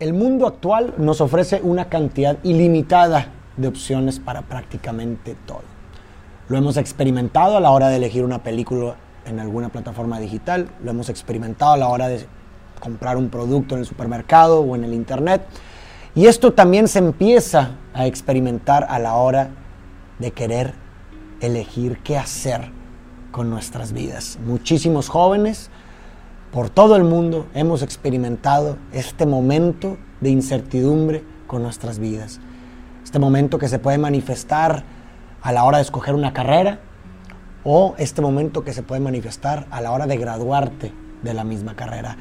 El mundo actual nos ofrece una cantidad ilimitada de opciones para prácticamente todo. Lo hemos experimentado a la hora de elegir una película en alguna plataforma digital, lo hemos experimentado a la hora de comprar un producto en el supermercado o en el internet. Y esto también se empieza a experimentar a la hora de querer elegir qué hacer con nuestras vidas. Muchísimos jóvenes por todo el mundo hemos experimentado este momento de incertidumbre con nuestras vidas. Este momento que se puede manifestar a la hora de escoger una carrera o este momento que se puede manifestar a la hora de graduarte de la misma carrera.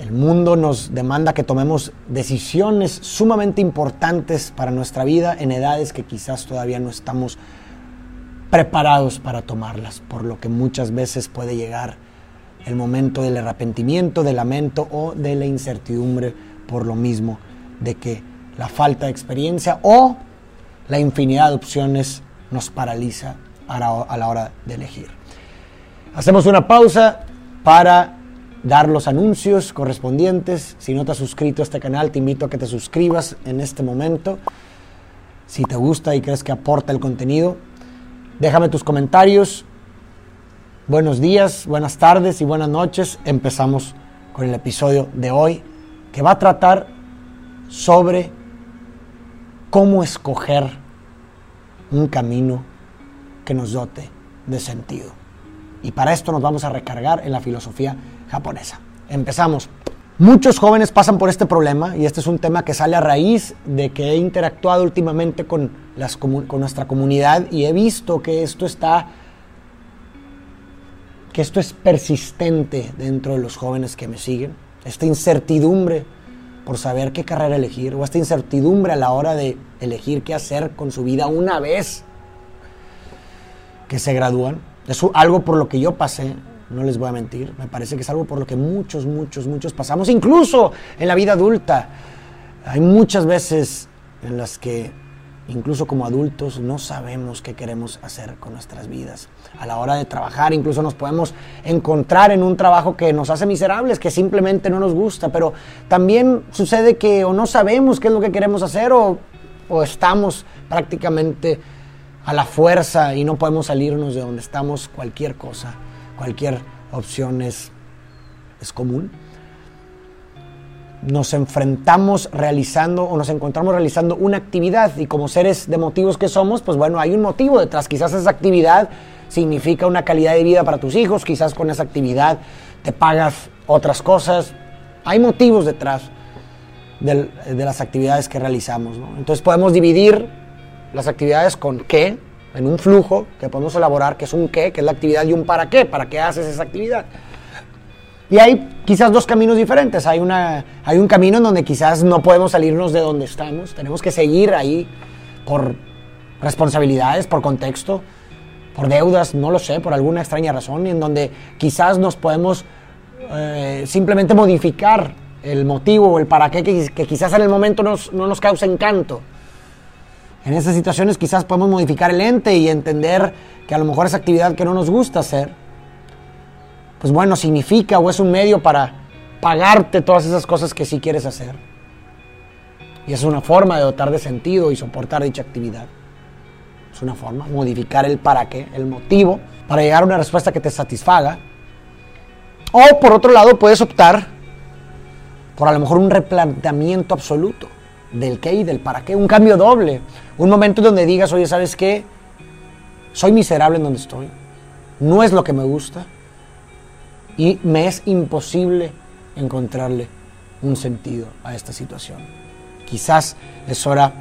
El mundo nos demanda que tomemos decisiones sumamente importantes para nuestra vida en edades que quizás todavía no estamos preparados para tomarlas, por lo que muchas veces puede llegar el momento del arrepentimiento, del lamento o de la incertidumbre por lo mismo de que la falta de experiencia o la infinidad de opciones nos paraliza a la hora de elegir. Hacemos una pausa para dar los anuncios correspondientes. Si no te has suscrito a este canal, te invito a que te suscribas en este momento. Si te gusta y crees que aporta el contenido, déjame tus comentarios, Buenos días, buenas tardes y buenas noches. Empezamos con el episodio de hoy que va a tratar sobre cómo escoger un camino que nos dote de sentido. Y para esto nos vamos a recargar en la filosofía japonesa. Empezamos. Muchos jóvenes pasan por este problema y este es un tema que sale a raíz de que he interactuado últimamente con, las, con nuestra comunidad y he visto que esto está que esto es persistente dentro de los jóvenes que me siguen, esta incertidumbre por saber qué carrera elegir o esta incertidumbre a la hora de elegir qué hacer con su vida una vez que se gradúan. Es algo por lo que yo pasé, no les voy a mentir, me parece que es algo por lo que muchos, muchos, muchos pasamos, incluso en la vida adulta. Hay muchas veces en las que incluso como adultos, no sabemos qué queremos hacer con nuestras vidas. A la hora de trabajar, incluso nos podemos encontrar en un trabajo que nos hace miserables, que simplemente no nos gusta, pero también sucede que o no sabemos qué es lo que queremos hacer o, estamos prácticamente a la fuerza y no podemos salirnos de donde estamos. Cualquier cosa, cualquier opción es, es común nos enfrentamos realizando o nos encontramos realizando una actividad y como seres de motivos que somos, pues bueno, hay un motivo detrás. Quizás esa actividad significa una calidad de vida para tus hijos, quizás con esa actividad te pagas otras cosas. Hay motivos detrás de, las actividades que realizamos. Entonces podemos dividir las actividades con qué, en un flujo que podemos elaborar, que es un qué, que es la actividad, y un para qué, para qué haces esa actividad. Y hay quizás dos caminos diferentes. Hay, una, hay un camino en donde quizás no podemos salirnos de donde estamos. Tenemos que seguir ahí por responsabilidades, por contexto, por deudas, no lo sé, por alguna extraña razón, y en donde quizás nos podemos eh, simplemente modificar el motivo o el para qué que, quizás en el momento no nos causa encanto. En esas situaciones quizás podemos modificar el ente y entender que a lo mejor esa actividad que no nos gusta hacer pues bueno, significa o es un medio para pagarte todas esas cosas que sí quieres hacer. Y es una forma de dotar de sentido y soportar dicha actividad. Es una forma, modificar el para qué, el motivo, para llegar a una respuesta que te satisfaga. O por otro lado, puedes optar por a lo mejor un replanteamiento absoluto del qué y del para qué, un cambio doble, un momento donde digas, oye, ¿sabes qué? Soy miserable en donde estoy, no es lo que me gusta, y me es imposible encontrarle un sentido a esta situación. Quizás es hora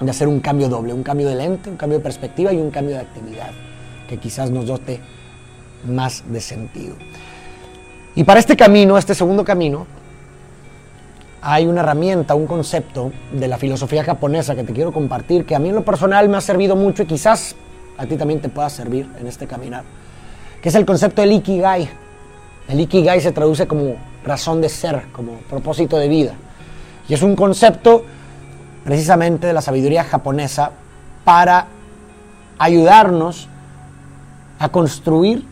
de hacer un cambio doble, un cambio de lente, un cambio de perspectiva y un cambio de actividad que quizás nos dote más de sentido. Y para este camino, este segundo camino, hay una herramienta, un concepto de la filosofía japonesa que te quiero compartir, que a mí en lo personal me ha servido mucho y quizás a ti también te pueda servir en este caminar, que es el concepto del Ikigai. El Ikigai se traduce como razón de ser, como propósito de vida. Y es un concepto precisamente de la sabiduría japonesa para ayudarnos a construir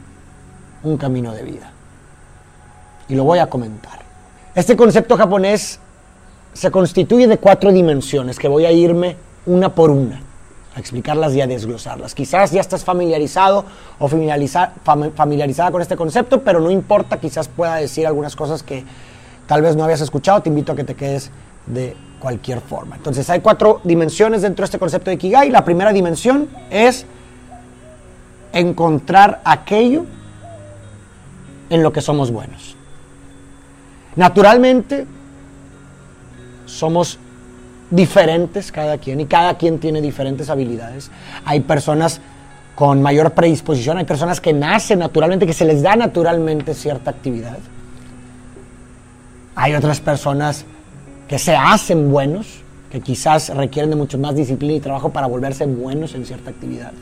un camino de vida. Y lo voy a comentar. Este concepto japonés se constituye de cuatro dimensiones que voy a irme una por una explicarlas y a desglosarlas. Quizás ya estás familiarizado o familiarizada con este concepto, pero no importa, quizás pueda decir algunas cosas que tal vez no habías escuchado, te invito a que te quedes de cualquier forma. Entonces hay cuatro dimensiones dentro de este concepto de Ikigai. La primera dimensión es encontrar aquello en lo que somos buenos. Naturalmente, somos diferentes cada quien y cada quien tiene diferentes habilidades. Hay personas con mayor predisposición, hay personas que nacen naturalmente, que se les da naturalmente cierta actividad. Hay otras personas que se hacen buenos, que quizás requieren de mucho más disciplina y trabajo para volverse buenos en cierta actividad.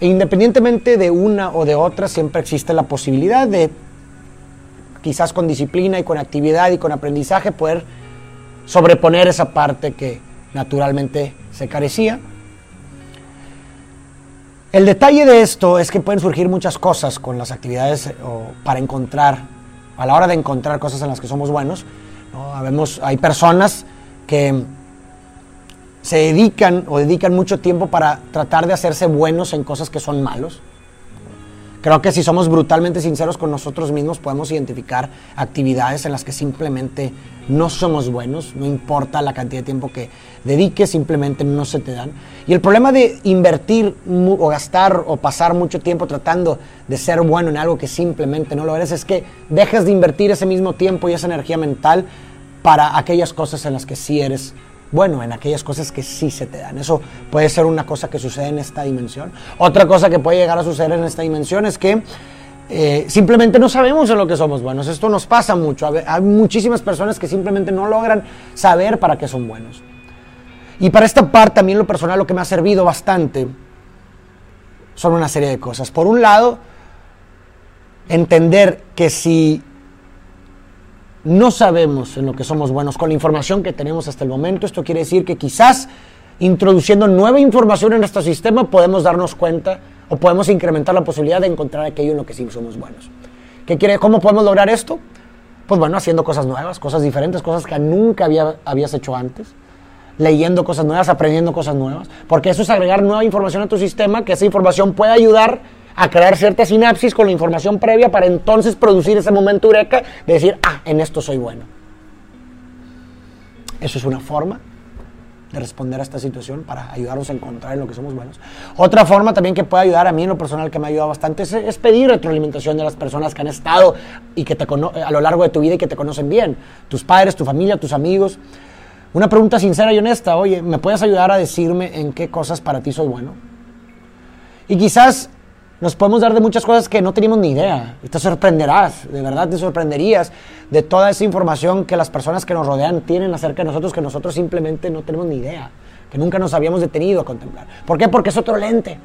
E independientemente de una o de otra, siempre existe la posibilidad de, quizás con disciplina y con actividad y con aprendizaje, poder sobreponer esa parte que naturalmente se carecía. El detalle de esto es que pueden surgir muchas cosas con las actividades o para encontrar, a la hora de encontrar cosas en las que somos buenos. hay personas que se dedican o dedican mucho tiempo para tratar de hacerse buenos en cosas que son malos. Creo que si somos brutalmente sinceros con nosotros mismos podemos identificar actividades en las que simplemente no somos buenos, no importa la cantidad de tiempo que dediques, simplemente no se te dan. Y el problema de invertir o gastar o pasar mucho tiempo tratando de ser bueno en algo que simplemente no lo eres es que dejas de invertir ese mismo tiempo y esa energía mental para aquellas cosas en las que sí eres bueno, en aquellas cosas que sí se te dan. Eso puede ser una cosa que sucede en esta dimensión. Otra cosa que puede llegar a suceder en esta dimensión es que eh, simplemente no sabemos en lo que somos buenos. Esto nos pasa mucho. Hay muchísimas personas que simplemente no logran saber para qué son buenos. Y para esta parte, a mí en lo personal, lo que me ha servido bastante son una serie de cosas. Por un lado, entender que si no sabemos en lo que somos buenos con la información que tenemos hasta el momento, esto quiere decir que quizás introduciendo nueva información en nuestro sistema podemos darnos cuenta o podemos incrementar la posibilidad de encontrar aquello en lo que sí somos buenos. ¿Qué quiere, ¿Cómo podemos lograr esto? Pues bueno, haciendo cosas nuevas, cosas diferentes, cosas que nunca había, habías hecho antes, leyendo cosas nuevas, aprendiendo cosas nuevas, porque eso es agregar nueva información a tu sistema, que esa información puede ayudar a crear cierta sinapsis con la información previa para entonces producir ese momento eureka de decir, ah, en esto soy bueno. Eso es una forma de responder a esta situación para ayudarnos a encontrar en lo que somos buenos. Otra forma también que puede ayudar a mí en lo personal que me ha ayudado bastante es, pedir retroalimentación de las personas que han estado y que te a lo largo de tu vida y que te conocen bien, tus padres, tu familia, tus amigos. Una pregunta sincera y honesta, oye, ¿me puedes ayudar a decirme en qué cosas para ti soy bueno? Y quizás nos podemos dar de muchas cosas que no teníamos ni idea. Y te sorprenderás, de verdad te sorprenderías de toda esa información que las personas que nos rodean tienen acerca de nosotros que nosotros simplemente no tenemos ni idea, que nunca nos habíamos detenido a contemplar. ¿Por qué? Porque es otro lente.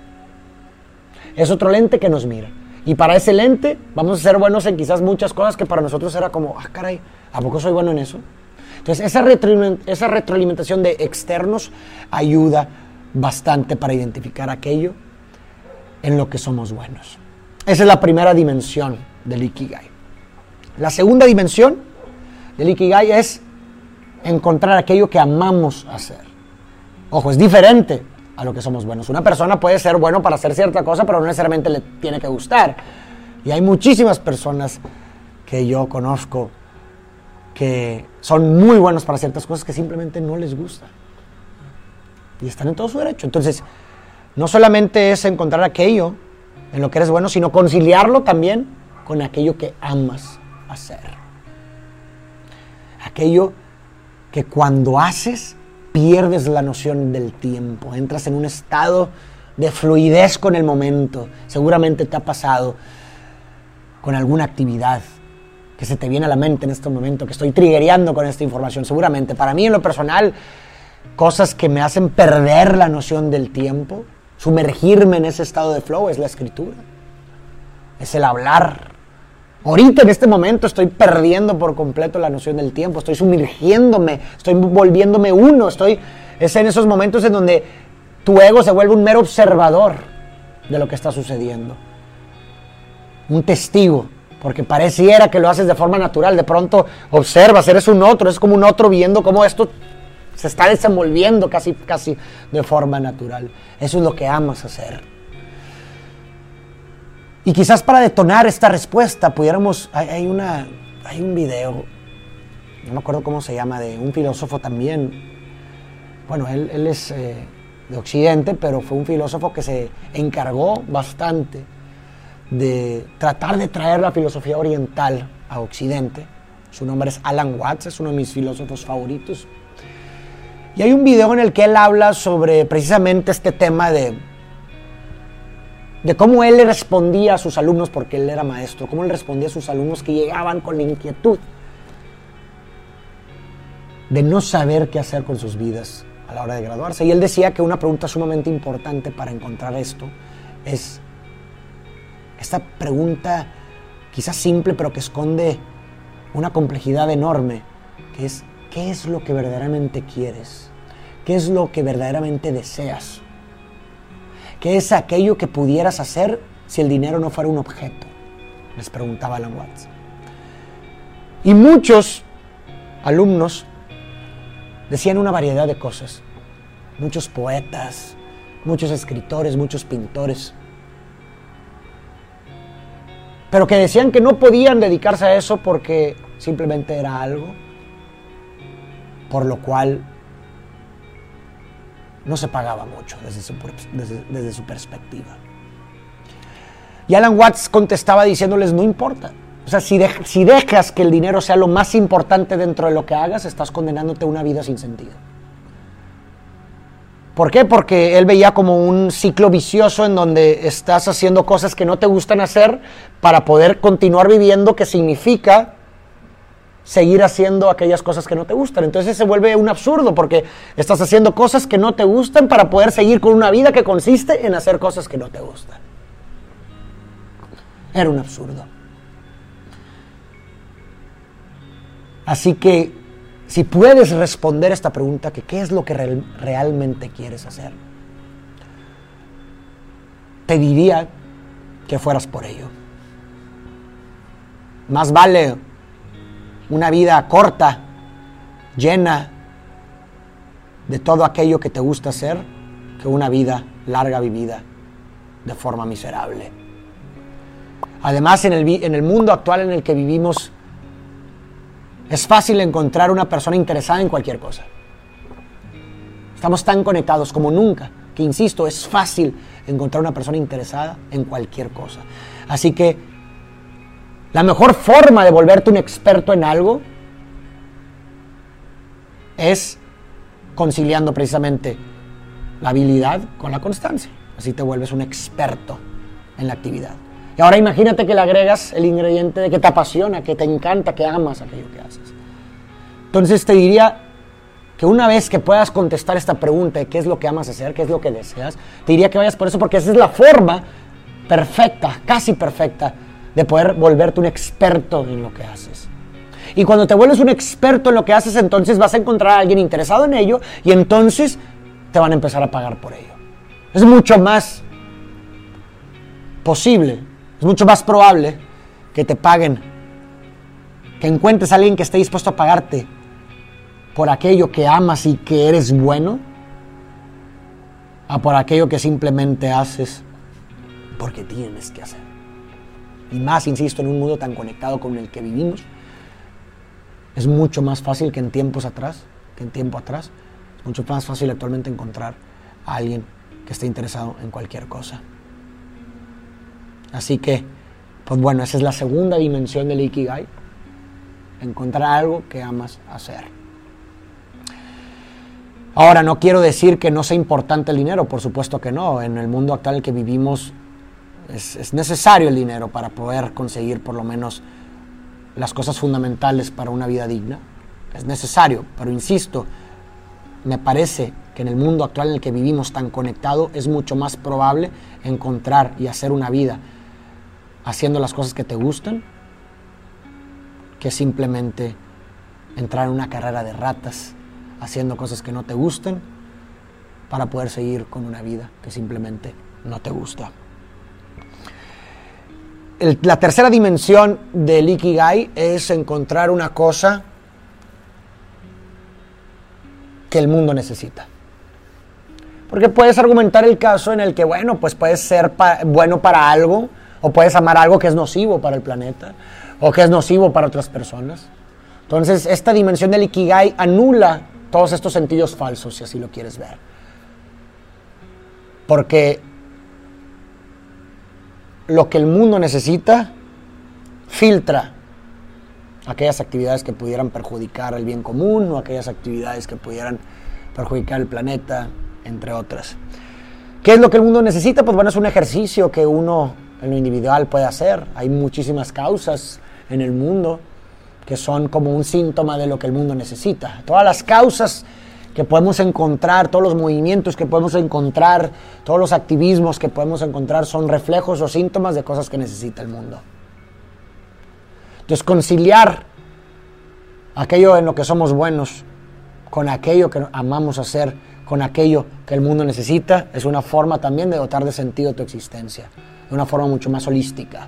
Es otro lente que nos mira. Y para ese lente vamos a ser buenos en quizás muchas cosas que para nosotros era como, ah, caray, ¿a poco soy bueno en eso? Entonces, esa, esa retroalimentación de externos ayuda bastante para identificar aquello en lo que somos buenos. Esa es la primera dimensión del Ikigai. La segunda dimensión del Ikigai es encontrar aquello que amamos hacer. Ojo, es diferente a lo que somos buenos. Una persona puede ser bueno para hacer cierta cosa, pero no necesariamente le tiene que gustar. Y hay muchísimas personas que yo conozco que son muy buenos para ciertas cosas que simplemente no les gusta. Y están en todo su derecho. Entonces, no solamente es encontrar aquello en lo que eres bueno, sino conciliarlo también con aquello que amas hacer. Aquello que cuando haces pierdes la noción del tiempo, entras en un estado de fluidez con el momento. Seguramente te ha pasado con alguna actividad que se te viene a la mente en este momento, que estoy triggereando con esta información. Seguramente, para mí en lo personal, cosas que me hacen perder la noción del tiempo sumergirme en ese estado de flow es la escritura. Es el hablar. Ahorita en este momento estoy perdiendo por completo la noción del tiempo, estoy sumergiéndome, estoy volviéndome uno, estoy es en esos momentos en donde tu ego se vuelve un mero observador de lo que está sucediendo. Un testigo porque pareciera que lo haces de forma natural. De pronto observas, eres un otro, es como un otro viendo cómo esto se está desenvolviendo casi, casi de forma natural. Eso es lo que amas hacer. Y quizás para detonar esta respuesta pudiéramos, hay, una, hay un video, no me acuerdo cómo se llama, de un filósofo también, bueno, él, es eh, de Occidente, pero fue un filósofo que se encargó bastante de tratar de traer la filosofía oriental a Occidente. Su nombre es Alan Watts, es uno de mis filósofos favoritos. Y hay un video en el que él habla sobre precisamente este tema de de cómo él le respondía a sus alumnos, porque él era maestro, cómo él respondía a sus alumnos que llegaban con la inquietud de no saber qué hacer con sus vidas a la hora de graduarse. Y él decía que una pregunta sumamente importante para encontrar esto es esta pregunta quizás simple, pero que esconde una complejidad enorme, que es, ¿qué es lo que verdaderamente quieres? ¿Qué es lo que verdaderamente deseas? ¿Qué es aquello que pudieras hacer si el dinero no fuera un objeto? Les preguntaba Alan Watts. Y muchos alumnos decían una variedad de cosas. Muchos poetas, muchos escritores, muchos pintores. Pero que decían que no podían dedicarse a eso porque simplemente era algo por lo cual no se pagaba mucho desde su, desde, su perspectiva. Y Alan Watts contestaba diciéndoles, no importa. O sea, si, si dejas que el dinero sea lo más importante dentro de lo que hagas, estás condenándote a una vida sin sentido. ¿Por qué? Porque él veía como un ciclo vicioso en donde estás haciendo cosas que no te gustan hacer para poder continuar viviendo, que significa seguir haciendo aquellas cosas que no te gustan. Entonces se vuelve un absurdo porque estás haciendo cosas que no te gustan para poder seguir con una vida que consiste en hacer cosas que no te gustan. Era un absurdo. Así que si puedes responder esta pregunta, que ¿qué es lo que realmente quieres hacer? Te diría que fueras por ello. Más vale una vida corta, llena de todo aquello que te gusta hacer, que una vida larga vivida de forma miserable. Además, en el, en el mundo actual en el que vivimos, es fácil encontrar una persona interesada en cualquier cosa. Estamos tan conectados como nunca, que insisto, es fácil encontrar una persona interesada en cualquier cosa. Así que la mejor forma de volverte un experto en algo es conciliando precisamente la habilidad con la constancia. Así te vuelves un experto en la actividad. Y ahora imagínate que le agregas el ingrediente de que te apasiona, que te encanta, que amas aquello que haces. Entonces te diría que una vez que puedas contestar esta pregunta de qué es lo que amas hacer, qué es lo que deseas, te diría que vayas por eso porque esa es la forma perfecta, casi perfecta, de poder volverte un experto en lo que haces. Y cuando te vuelves un experto en lo que haces, entonces vas a encontrar a alguien interesado en ello y entonces te van a empezar a pagar por ello. Es mucho más posible, es mucho más probable que te paguen, que encuentres a alguien que esté dispuesto a pagarte por aquello que amas y que eres bueno, a por aquello que simplemente haces porque tienes que hacer y más, insisto, en un mundo tan conectado con el que vivimos, es mucho más fácil que en tiempos atrás, que en tiempo atrás, es mucho más fácil actualmente encontrar a alguien que esté interesado en cualquier cosa. Así que, pues bueno, esa es la segunda dimensión del Ikigai, encontrar algo que amas hacer. Ahora, no quiero decir que no sea importante el dinero, por supuesto que no. En el mundo actual en el que vivimos es, necesario el dinero para poder conseguir por lo menos las cosas fundamentales para una vida digna. Es necesario, pero insisto, me parece que en el mundo actual en el que vivimos tan conectado es mucho más probable encontrar y hacer una vida haciendo las cosas que te gustan que simplemente entrar en una carrera de ratas haciendo cosas que no te gustan para poder seguir con una vida que simplemente no te gusta. La tercera dimensión del Ikigai es encontrar una cosa que el mundo necesita. Porque puedes argumentar el caso en el que, bueno, pues puedes ser bueno para algo, o puedes amar algo que es nocivo para el planeta, o que es nocivo para otras personas. Entonces, esta dimensión del Ikigai anula todos estos sentidos falsos, si así lo quieres ver. Porque lo que el mundo necesita filtra aquellas actividades que pudieran perjudicar el bien común o aquellas actividades que pudieran perjudicar el planeta, entre otras. ¿Qué es lo que el mundo necesita? Pues bueno, es un ejercicio que uno en lo individual puede hacer. Hay muchísimas causas en el mundo que son como un síntoma de lo que el mundo necesita. Todas las causas que podemos encontrar, todos los movimientos que podemos encontrar, todos los activismos que podemos encontrar son reflejos o síntomas de cosas que necesita el mundo. Entonces, conciliar aquello en lo que somos buenos con aquello que amamos hacer, con aquello que el mundo necesita, es una forma también de dotar de sentido tu existencia, de una forma mucho más holística.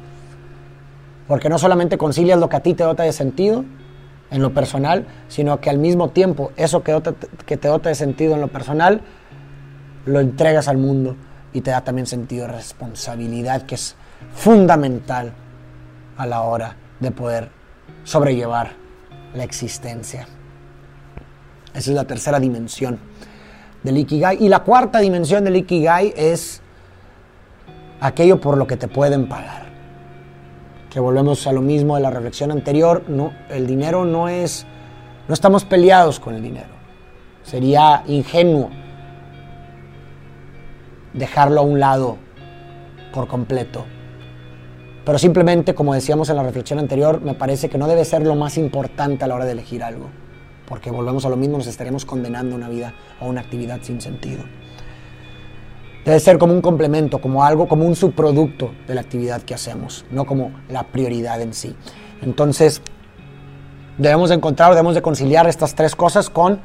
Porque no solamente concilias lo que a ti te dota de sentido en lo personal, sino que al mismo tiempo eso que, que te de sentido en lo personal, lo entregas al mundo y te da también sentido de responsabilidad, que es fundamental a la hora de poder sobrellevar la existencia. Esa es la tercera dimensión del Ikigai. Y la cuarta dimensión del Ikigai es aquello por lo que te pueden pagar. Que volvemos a lo mismo de la reflexión anterior, no, el dinero no es, no estamos peleados con el dinero. Sería ingenuo dejarlo a un lado por completo. Pero simplemente, como decíamos en la reflexión anterior, me parece que no debe ser lo más importante a la hora de elegir algo porque volvemos a lo mismo, nos estaremos condenando una vida o una actividad sin sentido. Debe ser como un complemento, como algo, como un subproducto de la actividad que hacemos, no como la prioridad en sí. Entonces, debemos de encontrar, debemos de conciliar estas tres cosas con,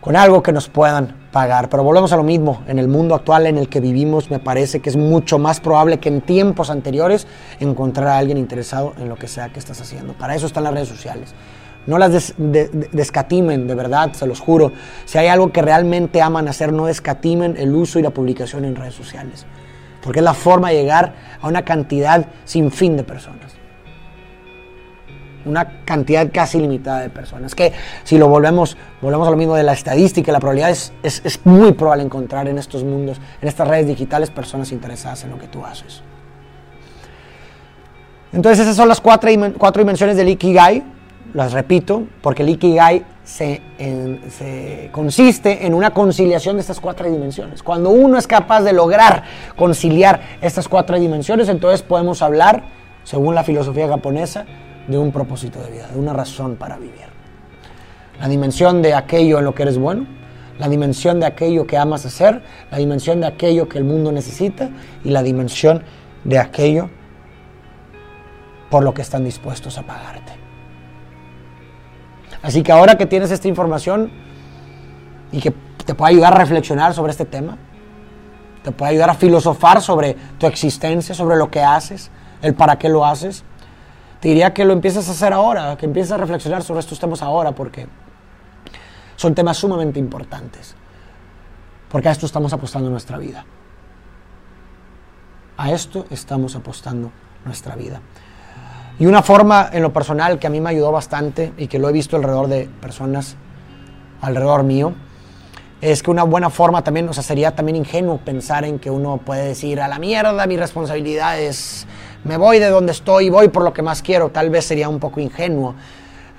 con algo que nos puedan pagar. Pero volvemos a lo mismo, en el mundo actual en el que vivimos, me parece que es mucho más probable que en tiempos anteriores encontrar a alguien interesado en lo que sea que estás haciendo. Para eso están las redes sociales. No las descatimen, de verdad, se los juro. Si hay algo que realmente aman hacer, no descatimen el uso y la publicación en redes sociales. Porque es la forma de llegar a una cantidad sin fin de personas. Una cantidad casi limitada de personas. Que si lo volvemos, volvemos a lo mismo de la estadística, la probabilidad es, es, muy probable encontrar en estos mundos, en estas redes digitales, personas interesadas en lo que tú haces. Entonces esas son las cuatro, cuatro dimensiones del Ikigai las repito, porque el Ikigai se, se, consiste en una conciliación de estas cuatro dimensiones. Cuando uno es capaz de lograr conciliar estas cuatro dimensiones, entonces podemos hablar, según la filosofía japonesa, de un propósito de vida, de una razón para vivir. La dimensión de aquello en lo que eres bueno, la dimensión de aquello que amas hacer, la dimensión de aquello que el mundo necesita y la dimensión de aquello por lo que están dispuestos a pagarte. Así que ahora que tienes esta información y que te puede ayudar a reflexionar sobre este tema, te puede ayudar a filosofar sobre tu existencia, sobre lo que haces, el para qué lo haces, te diría que lo empieces a hacer ahora, que empieces a reflexionar sobre estos temas ahora, porque son temas sumamente importantes. Porque a esto estamos apostando nuestra vida. A esto estamos apostando nuestra vida. Y una forma en lo personal que a mí me ayudó bastante y que lo he visto alrededor de personas alrededor mío, es que una buena forma también, o sea, sería también ingenuo pensar en que uno puede decir, a la mierda, mi responsabilidad es, me voy de donde estoy voy por lo que más quiero. Tal vez sería un poco ingenuo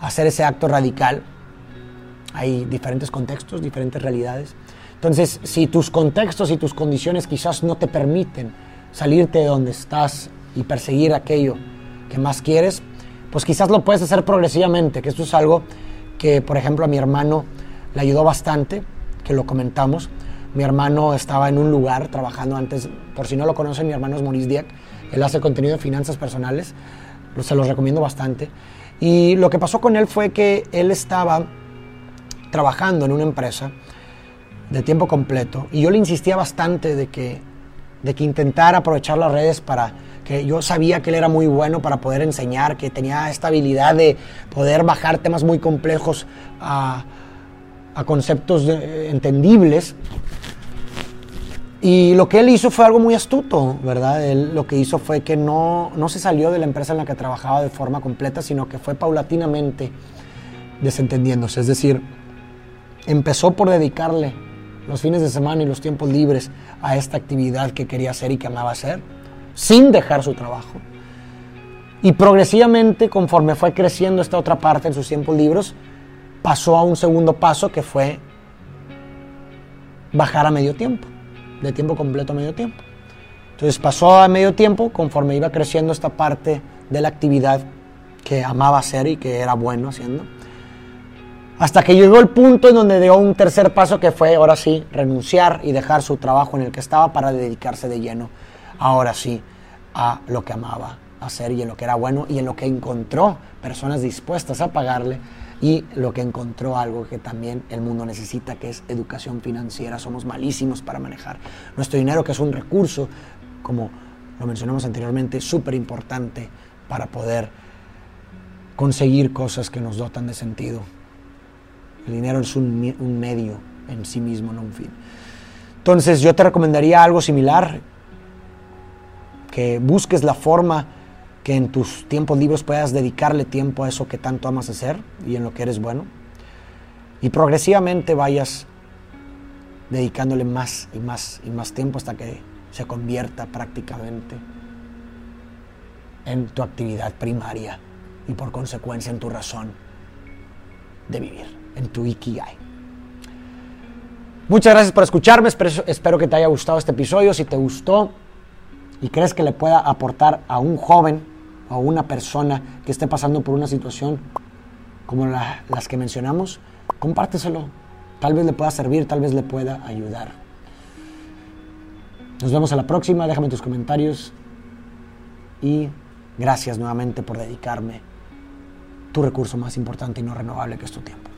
hacer ese acto radical. Hay diferentes contextos, diferentes realidades. Entonces, si tus contextos y tus condiciones quizás no te permiten salirte de donde estás y perseguir aquello que más quieres, pues quizás lo puedes hacer progresivamente, que esto es algo que, por ejemplo, a mi hermano le ayudó bastante, que lo comentamos. Mi hermano estaba en un lugar trabajando antes, por si no lo conocen, mi hermano es Maurice Dieck, él hace contenido de finanzas personales, se los recomiendo bastante. Y lo que pasó con él fue que él estaba trabajando en una empresa de tiempo completo y yo le insistía bastante de que, de que intentara aprovechar las redes para que yo sabía que él era muy bueno para poder enseñar, que tenía esta habilidad de poder bajar temas muy complejos a, conceptos entendibles. Y lo que él hizo fue algo muy astuto, ¿verdad? Él lo que hizo fue que no, no se salió de la empresa en la que trabajaba de forma completa, sino que fue paulatinamente desentendiéndose. Es decir, empezó por dedicarle los fines de semana y los tiempos libres a esta actividad que quería hacer y que amaba hacer, sin dejar su trabajo. Y progresivamente, conforme fue creciendo esta otra parte en sus tiempos libres, pasó a un segundo paso que fue bajar a medio tiempo, de tiempo completo a medio tiempo. Entonces pasó a medio tiempo conforme iba creciendo esta parte de la actividad que amaba hacer y que era bueno haciendo. Hasta que llegó el punto en donde dio un tercer paso que fue, ahora sí, renunciar y dejar su trabajo en el que estaba para dedicarse de lleno, ahora sí, a lo que amaba hacer y en lo que era bueno y en lo que encontró personas dispuestas a pagarle y lo que encontró algo que también el mundo necesita, que es educación financiera. Somos malísimos para manejar nuestro dinero, que es un recurso, como lo mencionamos anteriormente, súper importante para poder conseguir cosas que nos dotan de sentido el dinero es un, un medio en sí mismo, no un fin. Entonces yo te recomendaría algo similar, que busques la forma que en tus tiempos libres puedas dedicarle tiempo a eso que tanto amas hacer y en lo que eres bueno. Y progresivamente vayas dedicándole más y más y más tiempo hasta que se convierta prácticamente en tu actividad primaria y por consecuencia en tu razón de vivir en tu Ikigai. Muchas gracias por escucharme, espero, que te haya gustado este episodio. Si te gustó y crees que le pueda aportar a un joven o a una persona que esté pasando por una situación como las que mencionamos, compárteselo. Tal vez le pueda servir, tal vez le pueda ayudar. Nos vemos a la próxima, déjame tus comentarios y gracias nuevamente por dedicarme tu recurso más importante y no renovable que es tu tiempo.